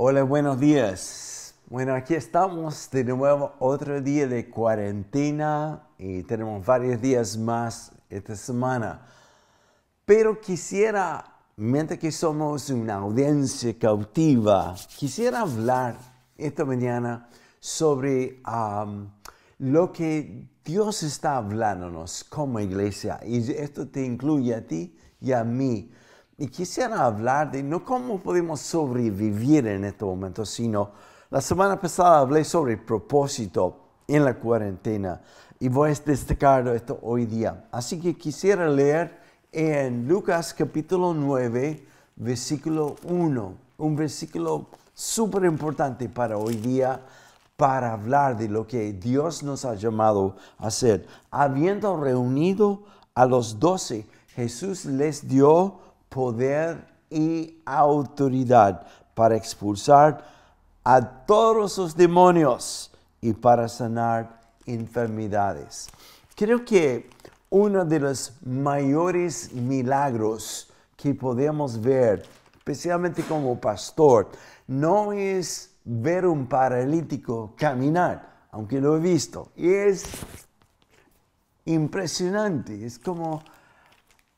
Hola, buenos días. Bueno, aquí estamos de nuevo otro día de cuarentena y tenemos varios días más esta semana. Pero quisiera, mientras que somos una audiencia cautiva, quisiera hablar esta mañana sobre um, lo que Dios está hablándonos como iglesia. Y esto te incluye a ti y a mí. Y quisiera hablar de no cómo podemos sobrevivir en este momento, sino la semana pasada hablé sobre el propósito en la cuarentena y voy a destacar esto hoy día. Así que quisiera leer en Lucas capítulo 9, versículo 1, un versículo súper importante para hoy día para hablar de lo que Dios nos ha llamado a hacer. Habiendo reunido a los doce, Jesús les dio poder y autoridad para expulsar a todos los demonios y para sanar enfermedades. Creo que uno de los mayores milagros que podemos ver, especialmente como pastor, no es ver un paralítico caminar, aunque lo he visto. Y es impresionante, es como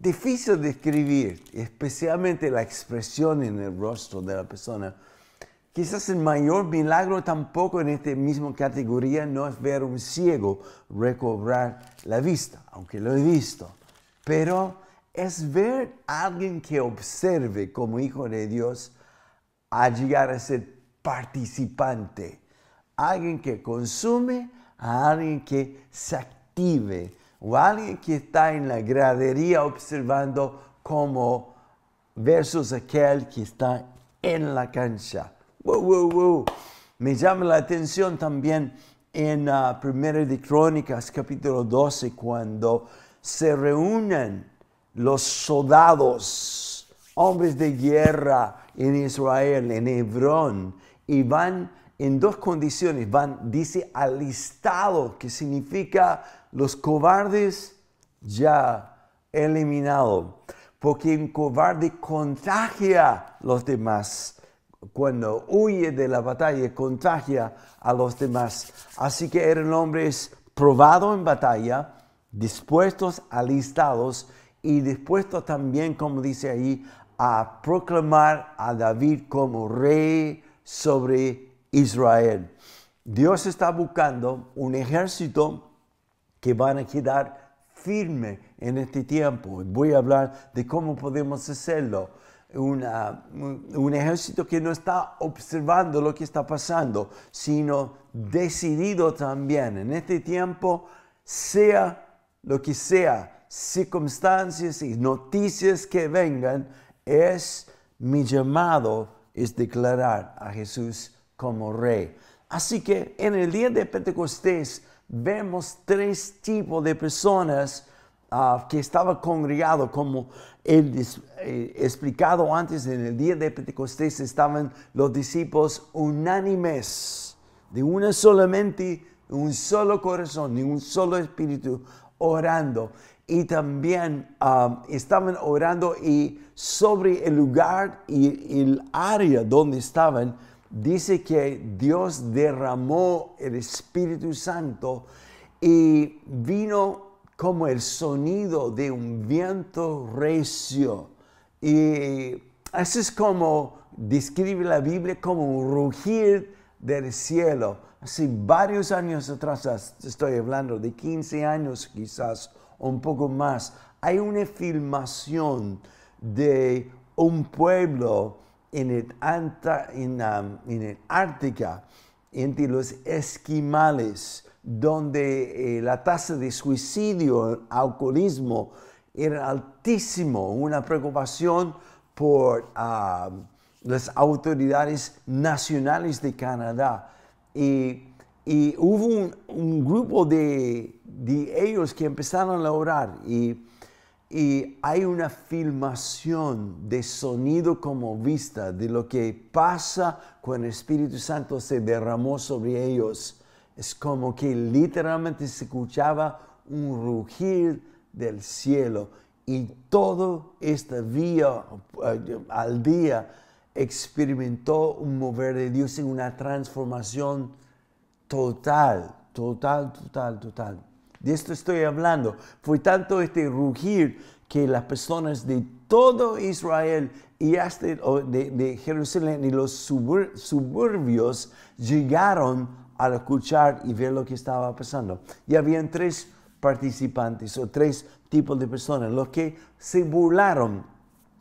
difícil de escribir, especialmente la expresión en el rostro de la persona. Quizás el mayor milagro tampoco en esta misma categoría no es ver un ciego recobrar la vista, aunque lo he visto, pero es ver a alguien que observe como hijo de Dios a llegar a ser participante, alguien que consume, a alguien que se active, o alguien que está en la gradería observando como versus aquel que está en la cancha. Wow. Me llama la atención también en uh, Primera de Crónicas, capítulo 12, cuando se reúnen los soldados, hombres de guerra en Israel, en Hebrón, y van en dos condiciones. Van, dice, alistado, que significa los cobardes ya eliminado, porque un cobarde contagia a los demás. Cuando huye de la batalla, contagia a los demás. Así que eran hombres probados en batalla, dispuestos, alistados y dispuestos también, como dice ahí, a proclamar a David como rey sobre Israel. Dios está buscando un ejército que van a quedar firmes en este tiempo. Voy a hablar de cómo podemos hacerlo. un ejército que no está observando lo que está pasando, sino decidido también en este tiempo, sea lo que sea, circunstancias y noticias que vengan, es mi llamado es declarar a Jesús como rey. Así que en el día de Pentecostés vemos tres tipos de personas ah, que estaban congregados, como él eh, explicado antes en el día de Pentecostés, estaban los discípulos unánimes, de una solamente, un solo corazón, de un solo espíritu, orando. Y también ah, estaban orando y sobre el lugar y el área donde estaban, dice que Dios derramó el Espíritu Santo y vino como el sonido de un viento recio. Y eso es como describe la Biblia como un rugir del cielo. Hace varios años atrás, estoy hablando de 15 años quizás, un poco más, hay una filmación de un pueblo en el, um, en, el Ártica, entre los esquimales, donde eh, la tasa de suicidio, alcoholismo, era altísimo, una preocupación por um, las autoridades nacionales de Canadá. Y, hubo un, grupo de, de, ellos que empezaron a orar y y hay una filmación de sonido como vista de lo que pasa cuando el Espíritu Santo se derramó sobre ellos. Es como que literalmente se escuchaba un rugir del cielo y todo esta vía al día experimentó un mover de Dios en una transformación total, total, total, total. De esto estoy hablando. Fue tanto este rugir que las personas de todo Israel y hasta de, Jerusalén y los suburbios llegaron a escuchar y ver lo que estaba pasando. Y habían tres participantes o tres tipos de personas, los que se burlaron,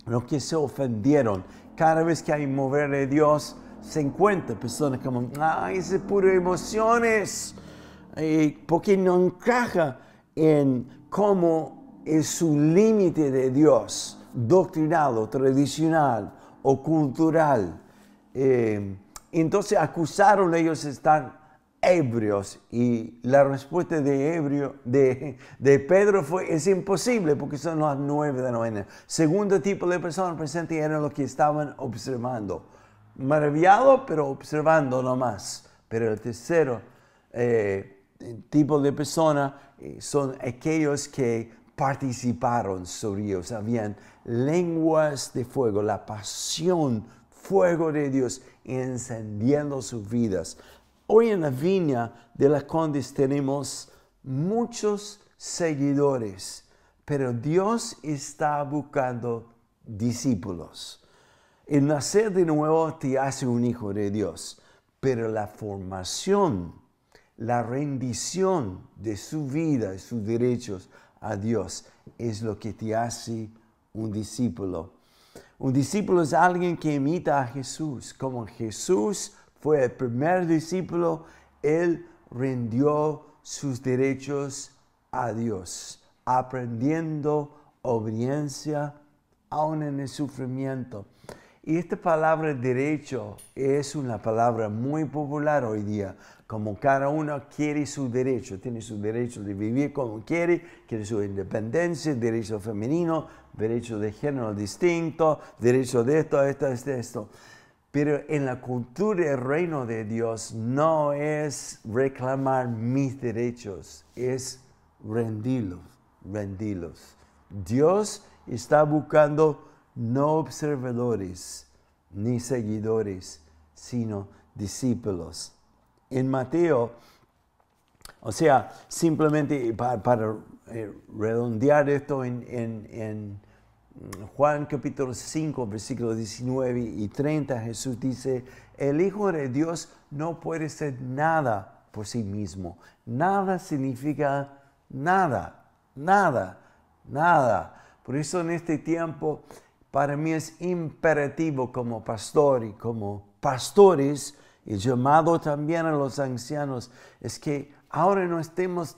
los que se ofendieron. Cada vez que hay mover de Dios, se encuentran personas como, ay, es puro emociones, porque no encaja en cómo es su límite de Dios, doctrinal tradicional o cultural. Eh, entonces acusaron ellos de estar ebrios y la respuesta de, ebrio, de, Pedro fue, es imposible porque son las nueve de la mañana. Segundo tipo de personas presentes eran los que estaban observando. Maravillado, pero observando nomás. Pero el tercero eh, tipo de persona eh, son aquellos que participaron sobre ellos. Habían lenguas de fuego, la pasión, fuego de Dios encendiendo sus vidas. Hoy en la viña de la Condes tenemos muchos seguidores, pero Dios está buscando discípulos. El nacer de nuevo te hace un hijo de Dios, pero la formación, la rendición de su vida y sus derechos a Dios es lo que te hace un discípulo. Un discípulo es alguien que imita a Jesús, como Jesús fue el primer discípulo, él rindió sus derechos a Dios, aprendiendo obediencia aún en el sufrimiento. Y esta palabra derecho es una palabra muy popular hoy día, como cada uno quiere su derecho, tiene su derecho de vivir como quiere, quiere su independencia, derecho femenino, derecho de género distinto, derecho de esto, esto, esto, esto. Pero en la cultura del reino de Dios no es reclamar mis derechos, es rendirlos, rendirlos. Dios está buscando no observadores ni seguidores, sino discípulos. En Mateo, o sea, simplemente para, eh, redondear esto en Juan capítulo 5, versículos 19 y 30, Jesús dice, el Hijo de Dios no puede ser nada por sí mismo. Nada significa nada, nada, nada. Por eso en este tiempo para mí es imperativo como pastor y como pastores, y llamado también a los ancianos, es que ahora no estemos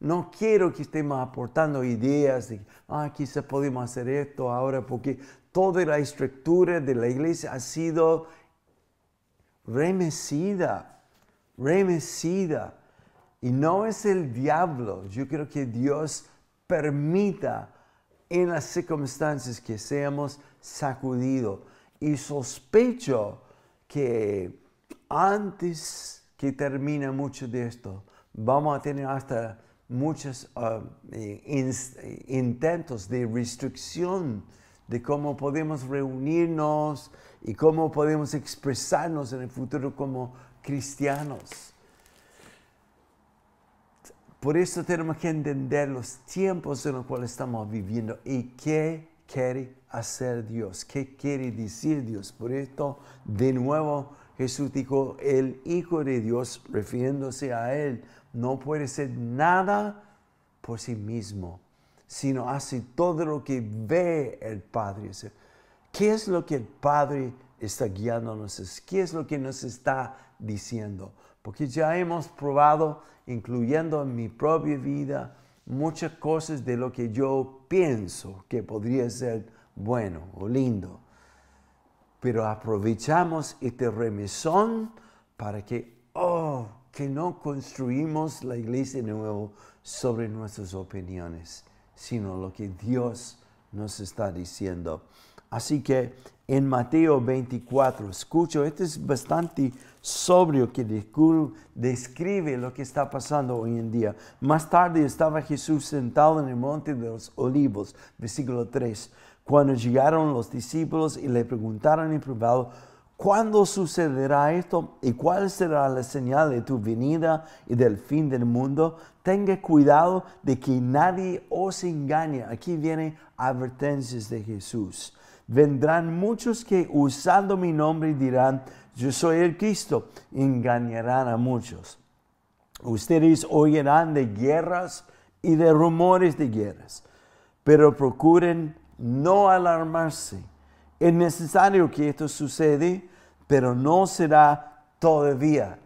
no quiero que estemos aportando ideas de, ah, quizá podemos hacer esto ahora, porque toda la estructura de la iglesia ha sido remecida, remecida. Y no es el diablo. Yo creo que Dios permita en las circunstancias que seamos sacudidos. Y sospecho que antes que termine mucho de esto, vamos a tener hasta muchos ah, eh, intentos de restricción de cómo podemos reunirnos y cómo podemos expresarnos en el futuro como cristianos. Por eso tenemos que entender los tiempos en los cuales estamos viviendo y qué quiere hacer Dios, qué quiere decir Dios. Por esto, de nuevo, Jesús dijo, el Hijo de Dios, refiriéndose a Él, no puede ser nada por sí mismo, sino hace todo lo que ve el Padre. ¿Qué es lo que el Padre está guiándonos? ¿Qué es lo que nos está diciendo? Porque ya hemos probado, incluyendo en mi propia vida, muchas cosas de lo que yo pienso que podría ser bueno o lindo. Pero aprovechamos este remesón para que, oh, que no construimos la iglesia de nuevo sobre nuestras opiniones, sino lo que Dios nos está diciendo. Así que en Mateo 24, escucho, este es bastante sobrio que describe lo que está pasando hoy en día. Más tarde estaba Jesús sentado en el monte de los olivos, versículo 3, Cuando llegaron los discípulos y le preguntaron en privado, ¿cuándo sucederá esto y cuál será la señal de tu venida y del fin del mundo? Tenga cuidado de que nadie os engañe. Aquí vienen advertencias de Jesús. Vendrán muchos que usando mi nombre dirán, yo soy el Cristo, engañarán a muchos. Ustedes oirán de guerras y de rumores de guerras, pero procuren no alarmarse. Es necesario que esto suceda, pero no será todavía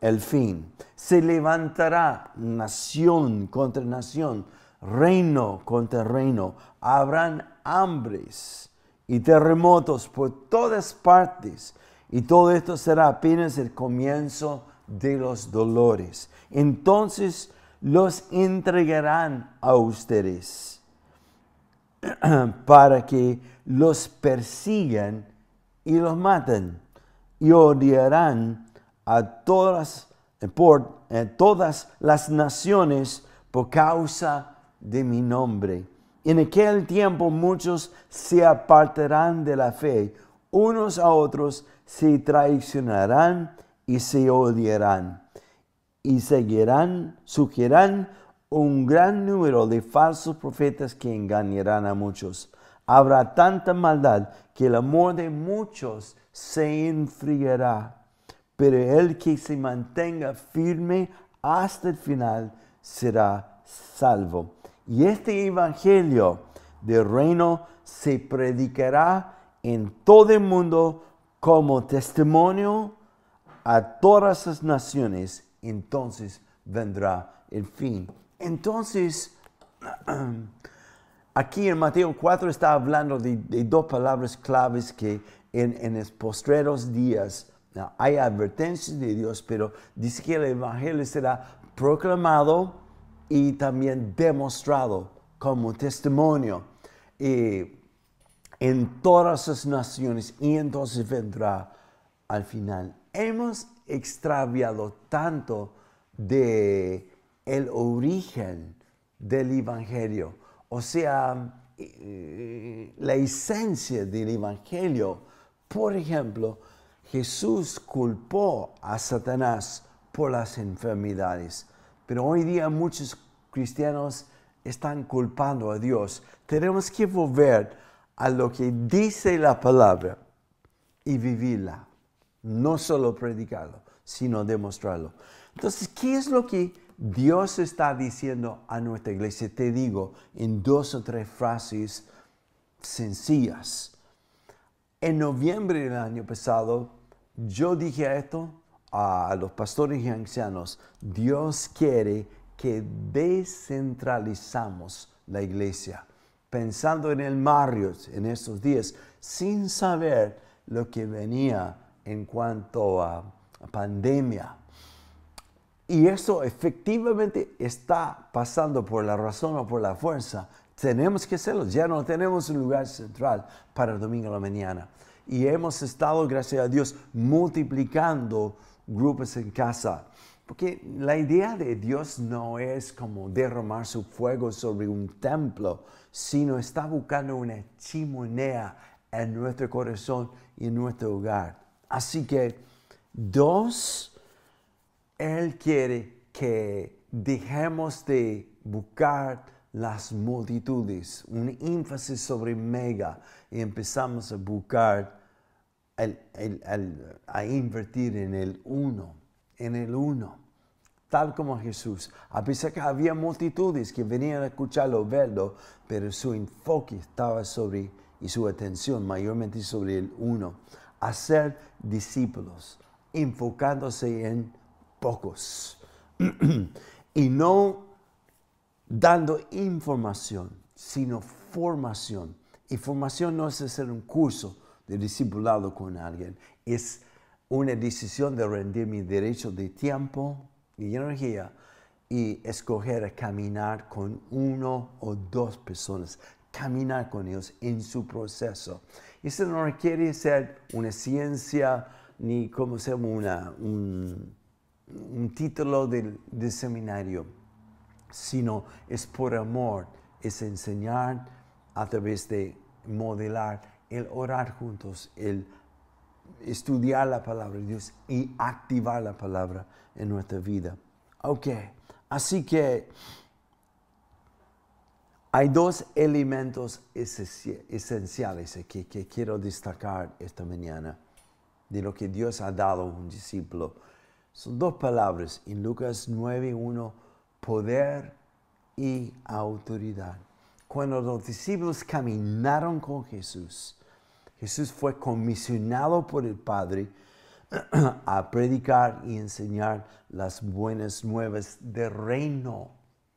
el fin. Se levantará nación contra nación, reino contra reino. Habrán hambres y terremotos por todas partes. Y todo esto será apenas el comienzo de los dolores. Entonces los entregarán a ustedes para que los persigan y los maten y odiarán a todas, por todas las naciones por causa de mi nombre. En aquel tiempo muchos se apartarán de la fe, unos a otros se traicionarán y se odiarán y seguirán, surgirán un gran número de falsos profetas que engañarán a muchos. Habrá tanta maldad que el amor de muchos se enfriará, pero el que se mantenga firme hasta el final será salvo. Y este evangelio del reino se predicará en todo el mundo como testimonio a todas las naciones, entonces vendrá el fin. Entonces, aquí en Mateo 4 está hablando de, dos palabras claves que en, los postreros días hay advertencias de Dios, pero dice que el Evangelio será proclamado y también demostrado como testimonio en todas las naciones y entonces vendrá al final. Hemos extraviado tanto de el origen del Evangelio, o sea, eh, la esencia del Evangelio. Por ejemplo, Jesús culpó a Satanás por las enfermedades, pero hoy día muchos cristianos están culpando a Dios. Tenemos que volver a lo que dice la palabra y vivirla, no solo predicarlo, sino demostrarlo. Entonces, ¿qué es lo que Dios está diciendo a nuestra iglesia, te digo en dos o tres frases sencillas. En noviembre del año pasado, yo dije esto a los pastores y ancianos, Dios quiere que descentralizamos la iglesia, pensando en el Marius en estos días, sin saber lo que venía en cuanto a pandemia y eso efectivamente está pasando por la razón o por la fuerza. Tenemos que hacerlo. Ya no tenemos un lugar central para el domingo a la mañana. Y hemos estado, gracias a Dios, multiplicando grupos en casa. Porque la idea de Dios no es como derramar su fuego sobre un templo, sino está buscando una chimenea en nuestro corazón y en nuestro hogar. Así que dos él quiere que dejemos de buscar las multitudes, un énfasis sobre mega, y empezamos a buscar, a invertir en el uno, en el uno, tal como Jesús. A pesar que había multitudes que venían a escucharlo, verlo, pero su enfoque estaba sobre, y su atención mayormente sobre el uno, hacer discípulos, enfocándose en pocos. y no dando información, sino formación. Y formación no es hacer un curso de discipulado con alguien, es una decisión de rendir mi derecho de tiempo y energía y escoger caminar con uno o dos personas, caminar con ellos en su proceso. Eso no requiere ser una ciencia ni como se llama un, un título de, seminario, sino es por amor, es enseñar a través de modelar el orar juntos, el estudiar la palabra de Dios y activar la palabra en nuestra vida. Ok, así que hay dos elementos esenciales que, que quiero destacar esta mañana de lo que Dios ha dado a un discípulo. Son dos palabras en Lucas 9.1, poder y autoridad. Cuando los discípulos caminaron con Jesús, Jesús fue comisionado por el Padre a predicar y enseñar las buenas nuevas del reino.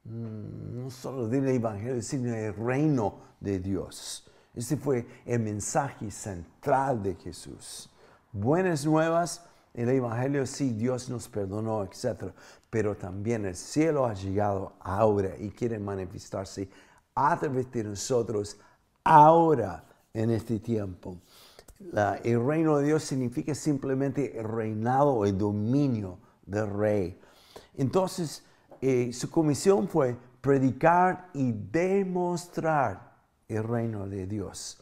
Mm, no solo del Evangelio, sino del reino de Dios. Ese fue el mensaje central de Jesús. Buenas nuevas, el Evangelio sí, Dios nos perdonó, etc. Pero también el cielo ha llegado ahora y quiere manifestarse a través de nosotros ahora en este tiempo. el reino de Dios significa simplemente el reinado o el dominio del rey. Entonces, eh, su comisión fue predicar y demostrar el reino de Dios.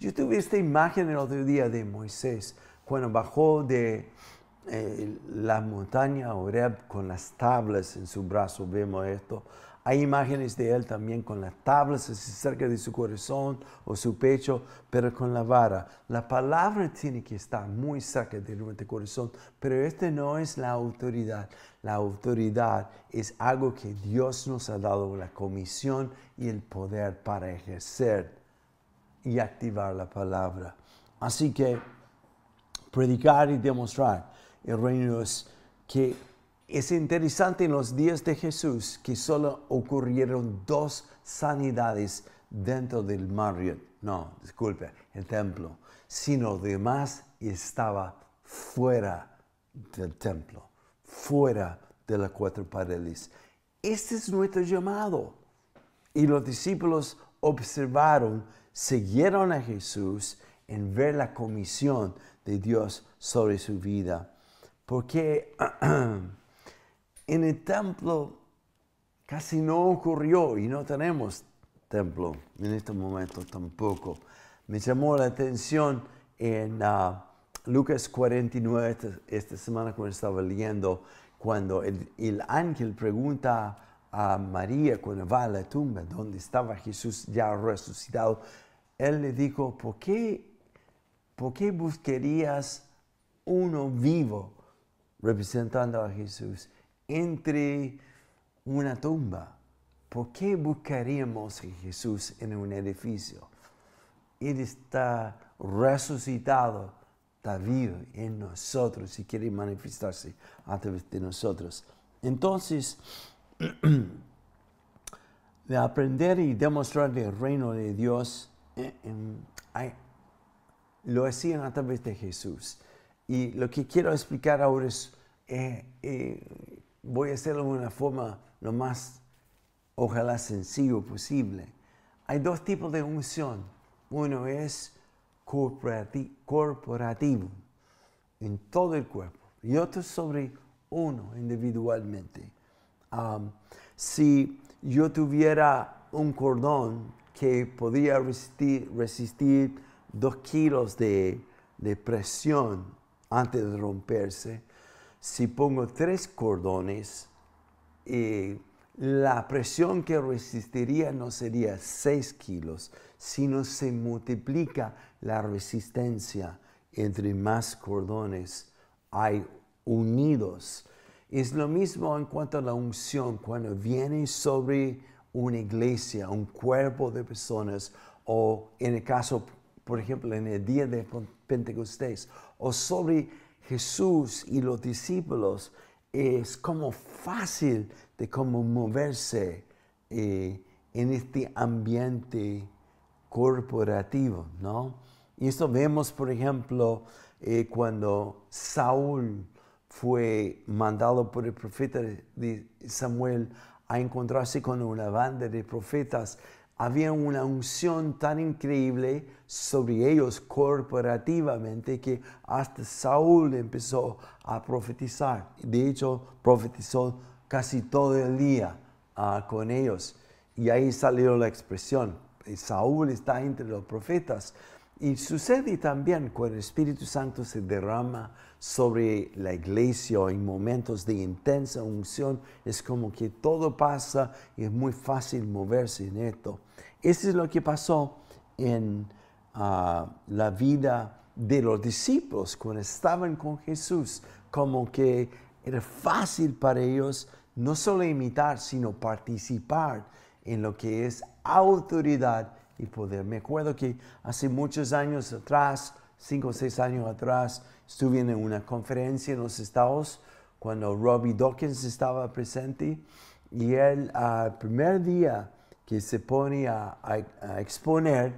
Yo tuve esta imagen el otro día de Moisés cuando bajó de eh, la montaña Oreb con las tablas en su brazo. Vemos esto. Hay imágenes de él también con las tablas cerca de su corazón o su pecho, pero con la vara. La palabra tiene que estar muy cerca de nuestro corazón, pero esta no es la autoridad. La autoridad es algo que Dios nos ha dado, la comisión y el poder para ejercer y activar la palabra. Así que predicar y demostrar el reino es que es interesante en los días de Jesús que solo ocurrieron dos sanidades dentro del Marriott, no, disculpe, el templo, sino demás estaba fuera del templo, fuera de las cuatro paredes. Este es nuestro llamado. Y los discípulos observaron, siguieron a Jesús en ver la comisión de Dios sobre su vida. Porque En el templo casi no ocurrió y no tenemos templo en este momento tampoco. Me llamó la atención en ah, Lucas 49 esta, semana cuando estaba leyendo, cuando el, el, ángel pregunta a María cuando va a la tumba donde estaba Jesús ya resucitado, él le dijo, ¿por qué, por qué buscarías uno vivo representando a Jesús? entre una tumba. ¿Por qué buscaríamos a Jesús en un edificio? Él está resucitado, está vivo en nosotros y quiere manifestarse a través de nosotros. Entonces, de aprender y demostrar el reino de Dios, eh, lo hacían a través de Jesús. Y lo que quiero explicar ahora es eh, eh, voy a hacerlo de una forma lo más, ojalá, sencillo posible. Hay dos tipos de unción. Uno es corporativo, en todo el cuerpo, y otro sobre uno individualmente. si yo tuviera un cordón que podía resistir, dos kilos de, de presión antes de romperse, si pongo tres cordones, eh, la presión que resistiría no sería 6 kilos, sino se multiplica la resistencia. Entre más cordones hay unidos. Es lo mismo en cuanto a la unción, cuando viene sobre una iglesia, un cuerpo de personas, o en el caso, por ejemplo, en el día de Pentecostés, o sobre Jesús y los discípulos es como fácil de cómo moverse eh, en este ambiente corporativo, ¿no? Y esto vemos, por ejemplo, eh, cuando Saúl fue mandado por el profeta Samuel a encontrarse con una banda de profetas había una unción tan increíble sobre ellos corporativamente que hasta Saúl empezó a profetizar. De hecho, profetizó casi todo el día ah, con ellos. Y ahí salió la expresión, Saúl está entre los profetas. Y sucede también cuando el Espíritu Santo se derrama sobre la iglesia en momentos de intensa unción, es como que todo pasa y es muy fácil moverse en esto. Eso es lo que pasó en ah, la vida de los discípulos cuando estaban con Jesús, como que era fácil para ellos no solo imitar, sino participar en lo que es autoridad y poder. Me acuerdo que hace muchos años atrás, cinco o seis años atrás, estuve en una conferencia en los Estados cuando Robbie Dawkins estaba presente y él al primer día que se pone a, exponer,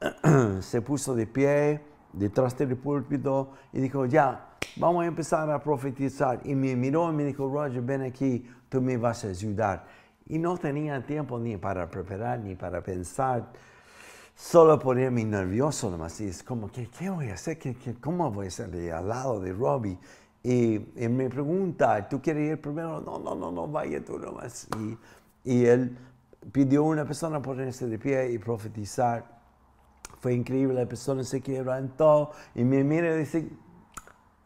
se puso de pie detrás del púlpito y dijo, ya, vamos a empezar a profetizar. Y me miró y me dijo, Roger, ven aquí, tú me vas a ayudar. Y no tenía tiempo ni para preparar ni para pensar solo ponerme nervioso nomás. Y es como, ¿qué, qué voy a hacer? ¿Qué, cómo voy a salir al lado de Robbie? Y, me pregunta, ¿tú quieres ir primero? No, no, no, no, vaya tú nomás. Y, y él pidió una persona ponerse de pie y profetizar. Fue increíble, la persona se quebrantó y me mira y dice,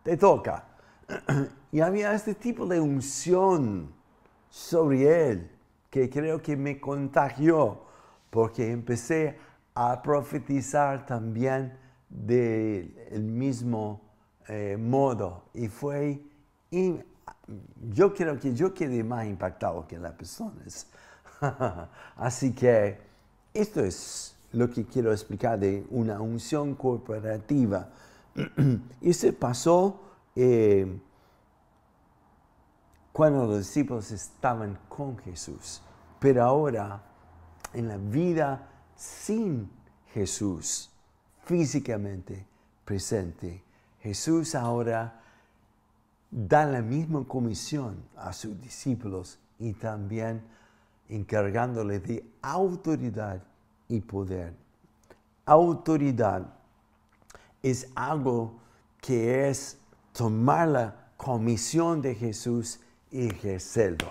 te toca. Y había este tipo de unción sobre él que creo que me contagió porque empecé a profetizar también del mismo eh, modo. Y fue, yo creo que yo quedé más impactado que las personas. Así que esto es lo que quiero explicar de una unción corporativa. y se pasó eh, cuando los discípulos estaban con Jesús. Pero ahora, en la vida sin Jesús físicamente presente, Jesús ahora da la misma comisión a sus discípulos y también encargándole de autoridad y poder. Autoridad es algo que es tomar la comisión de Jesús y ejercerlo.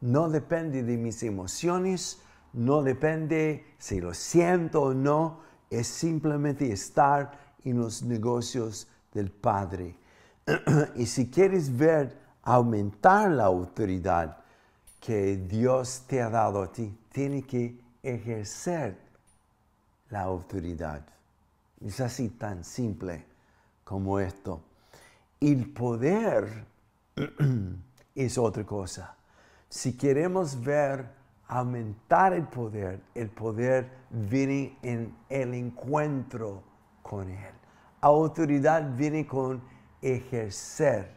No depende de mis emociones, no depende si lo siento o no, es simplemente estar en los negocios del Padre. y si quieres ver aumentar la autoridad que Dios te ha dado a ti, tiene que ejercer la autoridad. Es así tan simple como esto. El poder es otra cosa. Si queremos ver aumentar el poder, el poder viene en el encuentro con Él. Autoridad viene con ejercer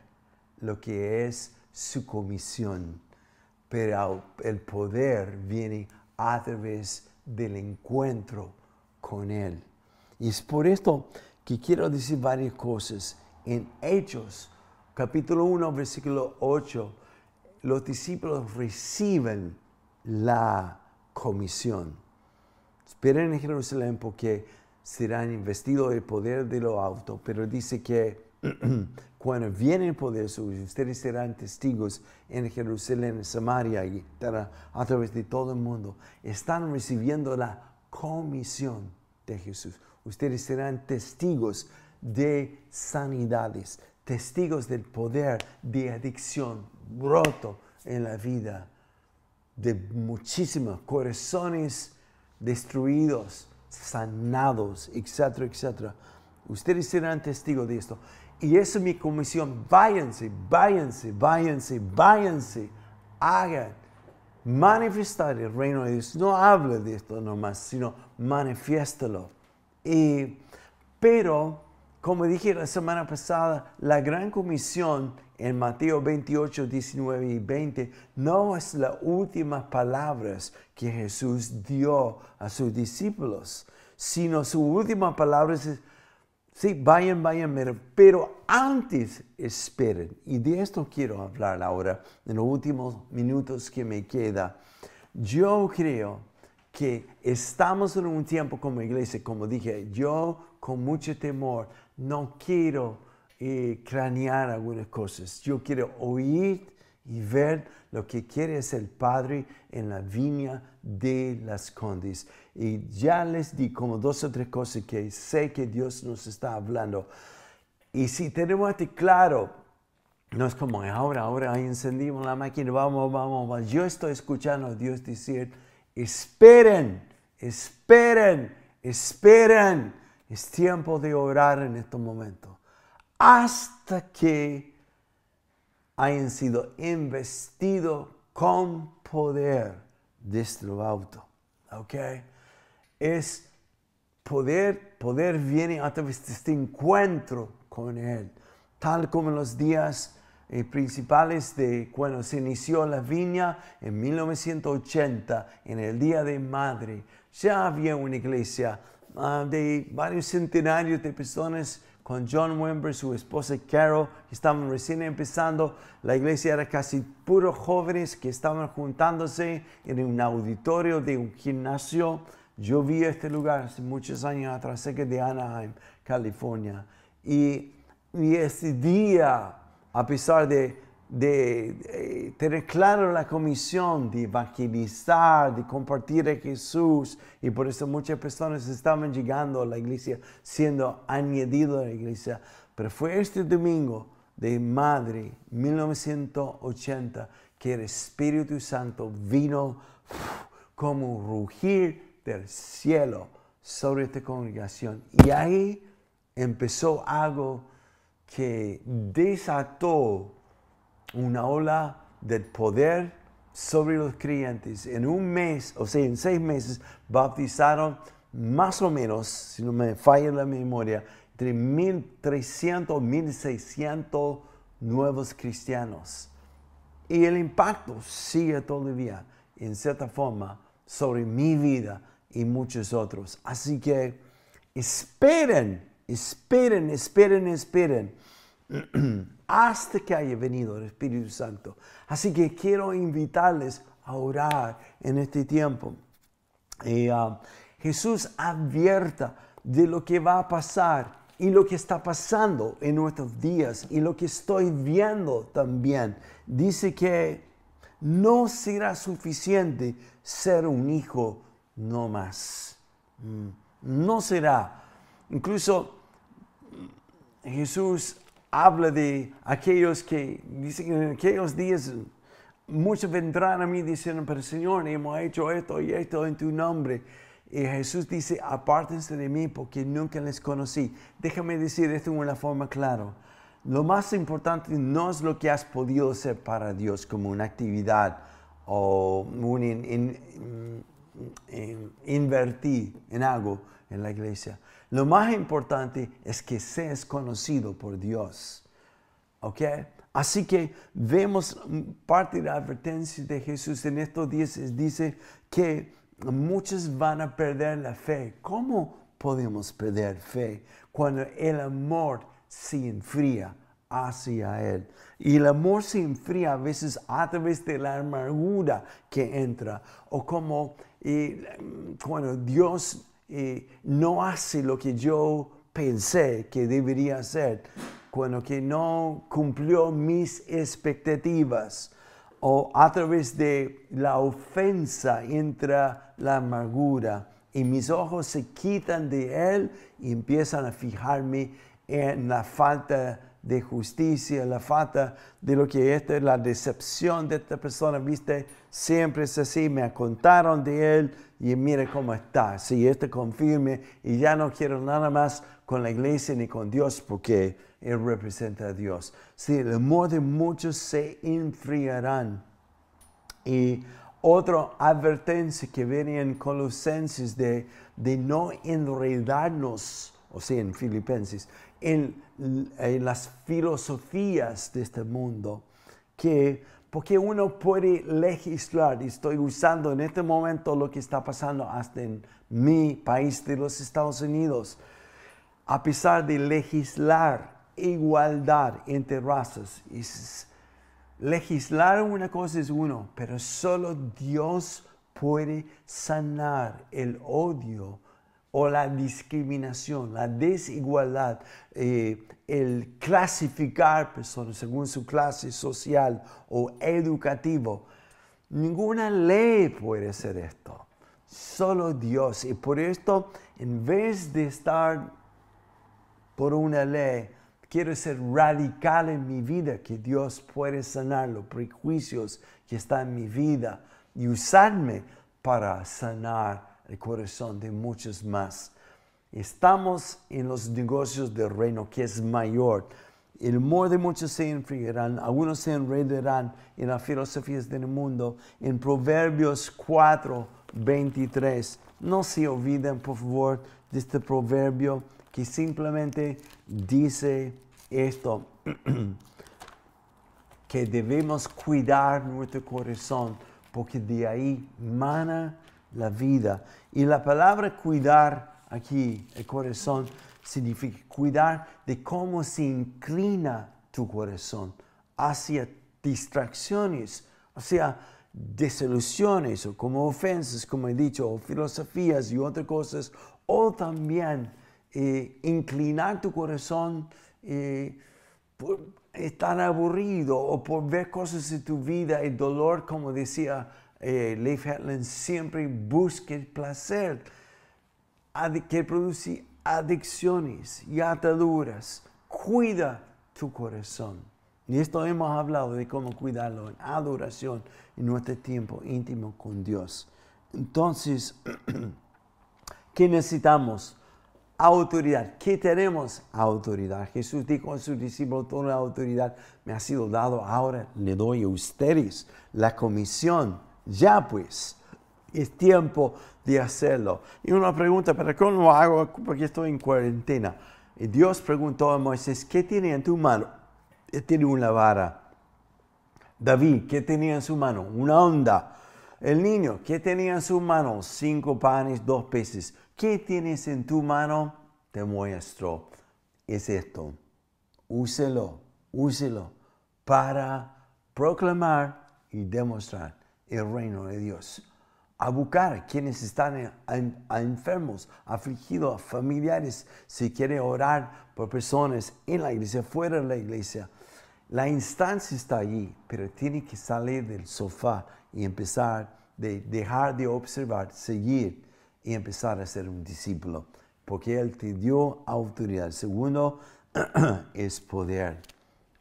lo que es su comisión, pero el poder viene a través del encuentro con Él. Y es por esto que quiero decir varias cosas. En Hechos, capítulo 1, versículo 8, los discípulos reciben la comisión. Esperen en Jerusalén porque serán investidos el poder de lo alto, pero dice que cuando viene el poder ustedes serán testigos en Jerusalén, en Samaria y a través de todo el mundo. Están recibiendo la comisión de Jesús. Ustedes serán testigos de sanidades, testigos del poder de adicción roto en la vida de muchísimos corazones destruidos, sanados, etcétera, etcétera. Ustedes serán testigos de esto. Y esa es mi comisión. Váyanse, váyanse, váyanse, váyanse. Hagan. Manifestar el reino de Dios. No hable de esto nomás, sino manifiéstalo. Y, pero, como dije la semana pasada, la gran comisión en Mateo 28, 19 y 20, no es las últimas palabras que Jesús dio a sus discípulos, sino su última palabra es, sí, vayan, vayan, pero antes esperen. Y de esto quiero hablar ahora, en los últimos minutos que me queda. Yo creo que estamos en un tiempo como iglesia, como dije, yo con mucho temor no quiero cranear algunas cosas. Yo quiero oír y ver lo que quiere es el Padre en la viña de las condes. Y ya les di como dos o tres cosas que sé que Dios nos está hablando. Y si tenemos esto claro, no es como ahora, ahora ahí encendimos la máquina, vamos, vamos, vamos. Yo estoy escuchando a Dios decir, esperen, esperen, esperen. Es tiempo de orar en estos momentos. Hasta que hayan sido investidos con poder desde lo alto. ¿Ok? Es poder, poder viene a través de este encuentro con Él. Tal como en los días eh, principales de cuando se inició la viña en 1980, en el Día de Madre, ya había una iglesia ah, de varios centenarios de personas con John Wimber, su esposa Carol, que estaban recién empezando. La iglesia era casi puros jóvenes que estaban juntándose en un auditorio de un gimnasio. Yo vi este lugar hace muchos años atrás, cerca de Anaheim, California. Y, y ese día, a pesar de de, tener claro la comisión de evangelizar, de compartir a Jesús. Y por eso muchas personas estaban llegando a la iglesia, siendo añadidos a la iglesia. Pero fue este domingo de Madre, 1980, que el Espíritu Santo vino como un rugir del cielo sobre esta congregación. Y ahí empezó algo que desató una ola de poder sobre los creyentes. En un mes, o sea, en seis meses, bautizaron más o menos, si no me falla la memoria, entre 1.300, 1.600 nuevos cristianos. Y el impacto sigue todavía, en cierta forma, sobre mi vida y muchos otros. Así que esperen, esperen, esperen, esperen hasta que haya venido el Espíritu Santo. Así que quiero invitarles a orar en este tiempo. Y, ah, Jesús advierta de lo que va a pasar y lo que está pasando en nuestros días y lo que estoy viendo también. Dice que no será suficiente ser un hijo no más. Mm, no será. Incluso Jesús habla de aquellos que dicen en aquellos días muchos vendrán a mí diciendo, pero Señor, hemos hecho esto y esto en tu nombre. Y Jesús dice, apártense de mí porque nunca les conocí. Déjame decir esto de una forma clara. Lo más importante no es lo que has podido hacer para Dios como una actividad o un invertir en algo en la iglesia. Lo más importante es que seas conocido por Dios. ¿Ok? Así que vemos parte de la advertencia de Jesús en estos días. Dice que muchos van a perder la fe. ¿Cómo podemos perder fe cuando el amor se enfría hacia Él? Y el amor se enfría a veces a través de la amargura que entra o como cuando Dios no hace lo que yo pensé que debería hacer, cuando que no cumplió mis expectativas o a través de la ofensa entra la amargura y mis ojos se quitan de él y empiezan a fijarme en la falta de justicia, la falta de lo que es la decepción de esta persona, viste, siempre es así, me contaron de él, y mire cómo está. Si este confirme y ya no quiero nada más con la iglesia ni con Dios porque Él representa a Dios. Si el amor de muchos se enfriarán. Y otra advertencia que viene en Colosenses de, de no enredarnos, o sea, en Filipenses, en, en las filosofías de este mundo, que porque uno puede legislar, y estoy usando en este momento lo que está pasando hasta en mi país de los Estados Unidos, a pesar de legislar igualdad entre razas. legislar una cosa es uno, pero solo Dios puede sanar el odio o la discriminación, la desigualdad, eh, el clasificar personas según su clase social o educativo. Ninguna ley puede hacer esto, solo Dios. Y por esto, en vez de estar por una ley, quiero ser radical en mi vida, que Dios puede sanar los prejuicios que están en mi vida y usarme para sanar el corazón de muchos más. Estamos en los negocios del reino que es mayor. El humor de muchos se enfriarán, algunos se enredarán en las filosofías del mundo. En Proverbios 4, 23. No se olviden, por favor, de este proverbio que simplemente dice esto, que debemos cuidar nuestro corazón, porque de ahí mana la vida. Y la palabra cuidar aquí, el corazón, significa cuidar de cómo se inclina tu corazón hacia distracciones, hacia desilusiones o como ofensas, como he dicho, o filosofías y otras cosas, o también eh, inclinar tu corazón eh, por estar aburrido o por ver cosas en tu vida, el dolor, como decía eh, Leif Hetland siempre busca el placer que produce adicciones y ataduras. Cuida tu corazón. Y esto hemos hablado de cómo cuidarlo en adoración en nuestro tiempo íntimo con Dios. Entonces, ¿qué necesitamos? Autoridad. ¿Qué tenemos? Autoridad. Jesús dijo a sus discípulos, toda la autoridad me ha sido dado, ahora le doy a ustedes la comisión ya pues, es tiempo de hacerlo. Y una pregunta, ¿pero cómo lo hago? Porque estoy en cuarentena. Y Dios preguntó a Moisés, ¿qué tiene en tu mano? Él tiene una vara. David, ¿qué tenía en su mano? Una onda. El niño, ¿qué tenía en su mano? Cinco panes, dos peces. ¿Qué tienes en tu mano? Te muestro. Es esto. Úselo, úselo para proclamar y demostrar el reino de Dios. A buscar a quienes están enfermos, afligidos, familiares, si quiere orar por personas en la iglesia, fuera de la iglesia. La instancia está allí, pero tiene que salir del sofá y empezar de dejar de observar, seguir y empezar a ser un discípulo, porque Él te dio autoridad. segundo es poder.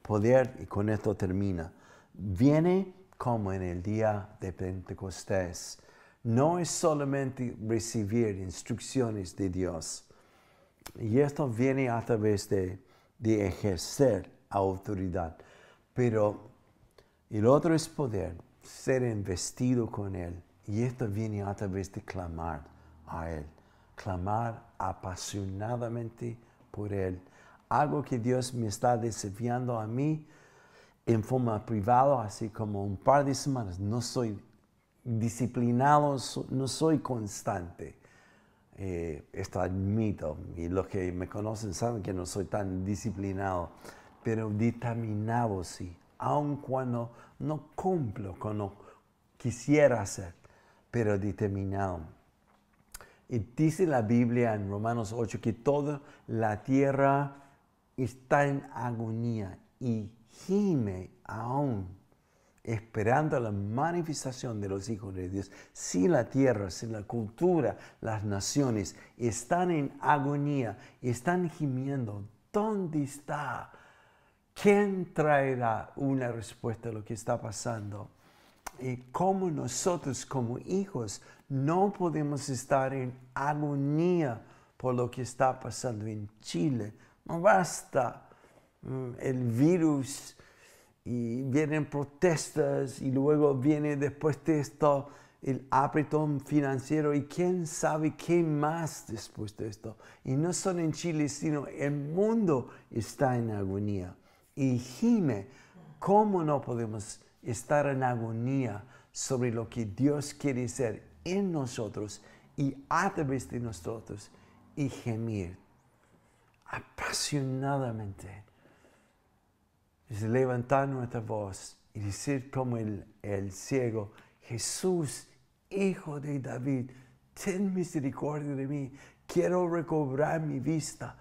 Poder, y con esto termina. Viene como en el día de Pentecostés. No es solamente recibir instrucciones de Dios. Y esto viene a través de, de ejercer autoridad. Pero el otro es poder, ser investido con Él. Y esto viene a través de clamar a Él. Clamar apasionadamente por Él. Algo que Dios me está desafiando a mí en forma privada, así como un par de semanas. No soy disciplinado, no soy constante. Eh, esto admito, y los que me conocen saben que no soy tan disciplinado, pero determinado sí, aun cuando no cumplo con lo quisiera hacer, pero determinado. Y dice la Biblia en Romanos 8 que toda la tierra está en agonía y gime aún esperando la manifestación de los hijos de Dios. Si la tierra, si la cultura, las naciones están en agonía, están gimiendo, ¿dónde está? ¿Quién traerá una respuesta a lo que está pasando? Y cómo nosotros como hijos no podemos estar en agonía por lo que está pasando en Chile. No basta el virus y vienen protestas y luego viene después de esto el apretón financiero y quién sabe qué más después de esto. Y no solo en Chile, sino el mundo está en agonía. Y gime, ¿cómo no podemos estar en agonía sobre lo que Dios quiere hacer en nosotros y a través de nosotros y gemir apasionadamente? Es levantar nuestra voz y decir como el, el ciego, Jesús, hijo de David, ten misericordia de mí. quiero recobrar mi vista,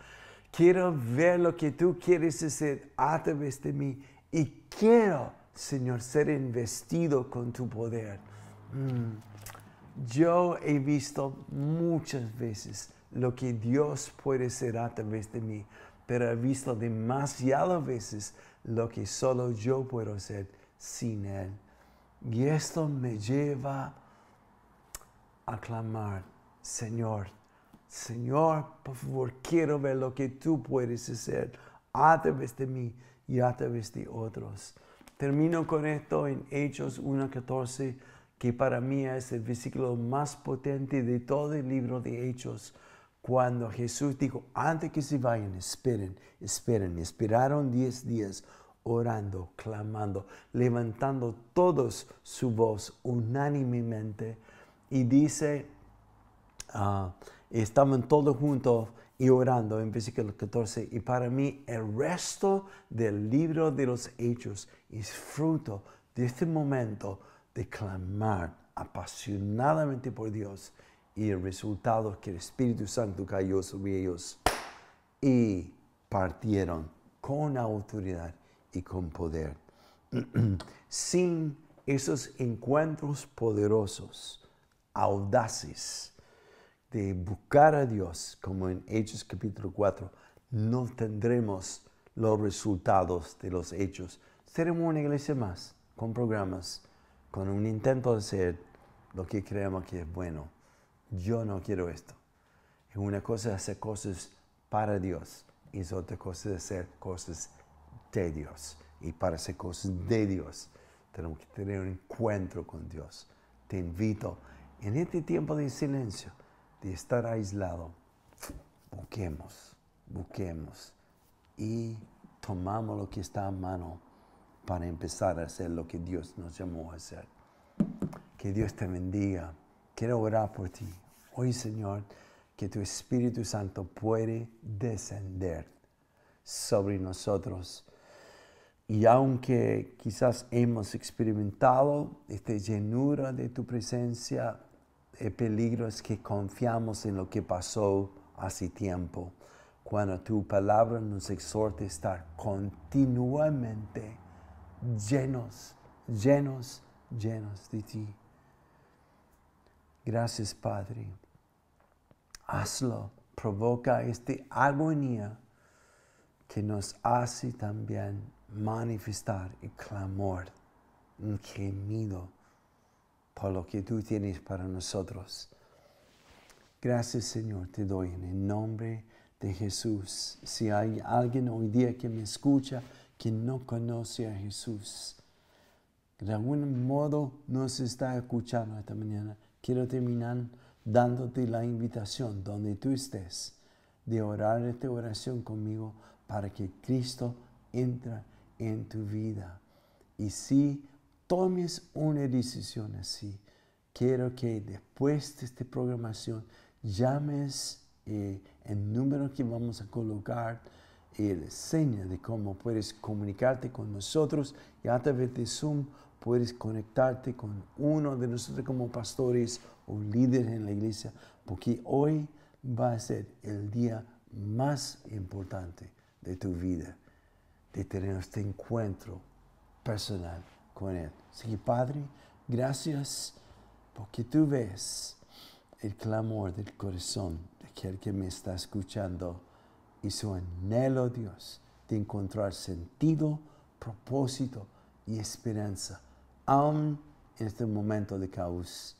quiero ver lo que tú quieres hacer a través de mí y quiero, Señor, ser investido con tu poder. Mm. Yo he visto muchas veces lo que Dios puede hacer a través de mí, pero he visto demasiadas veces lo que solo yo puedo hacer sin Él. Y esto me lleva a clamar, Señor, Señor, por favor, quiero ver lo que tú puedes hacer a través de mí y a través de otros. Termino con esto en Hechos 1.14, que para mí es el versículo más potente de todo el libro de Hechos. Cuando Jesús dijo, antes que se vayan, esperen, esperen. Esperaron diez días orando, clamando, levantando todos su voz unánimemente. Y dice, uh, estaban todos juntos y orando en versículo 14. Y para mí el resto del libro de los hechos es fruto de este momento de clamar apasionadamente por Dios y el resultado es que el Espíritu Santo cayó sobre ellos y partieron con autoridad y con poder. Sin esos encuentros poderosos, audaces, de buscar a Dios, como en Hechos capítulo 4, no tendremos los resultados de los hechos. Seremos una iglesia más, con programas, con un intento de hacer lo que creemos que es bueno. Yo no quiero esto. Es una cosa hacer cosas para Dios y es otra cosa de hacer cosas de Dios. Y para hacer cosas de Dios tenemos que tener un encuentro con Dios. Te invito en este tiempo de silencio, de estar aislado, busquemos, busquemos y tomamos lo que está a mano para empezar a hacer lo que Dios nos llamó a hacer. Que Dios te bendiga. Quiero orar por ti. Hoy, Señor, que tu Espíritu Santo puede descender sobre nosotros. Y aunque quizás hemos experimentado esta llenura de tu presencia, el peligro es que confiamos en lo que pasó hace tiempo, cuando tu palabra nos exhorta a estar continuamente llenos, llenos, llenos de ti. Gracias, Padre. Hazlo, provoca esta agonía que nos hace también manifestar el clamor, un gemido por lo que tú tienes para nosotros. Gracias Señor, te doy en el nombre de Jesús. Si hay alguien hoy día que me escucha que no conoce a Jesús, de algún modo no se está escuchando esta mañana, quiero terminar dándote la invitación donde tú estés de orar esta oración conmigo para que Cristo entre en tu vida. Y si tomes una decisión así, quiero que después de esta programación llames eh, el número que vamos a colocar y la seña de cómo puedes comunicarte con nosotros y a través de Zoom puedes conectarte con uno de nosotros como pastores o líderes en la iglesia, porque hoy va a ser el día más importante de tu vida, de tener este encuentro personal con Él. Así que Padre, gracias porque tú ves el clamor del corazón de aquel que me está escuchando y su anhelo, Dios, de encontrar sentido, propósito y esperanza aún en este momento de caos.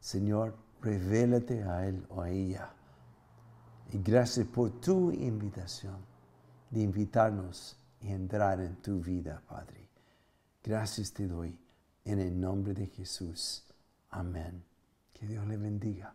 Señor, revélate a él o a ella. Y gracias por tu invitación de invitarnos a entrar en tu vida, Padre. Gracias te doy en el nombre de Jesús. Amén. Que Dios le bendiga.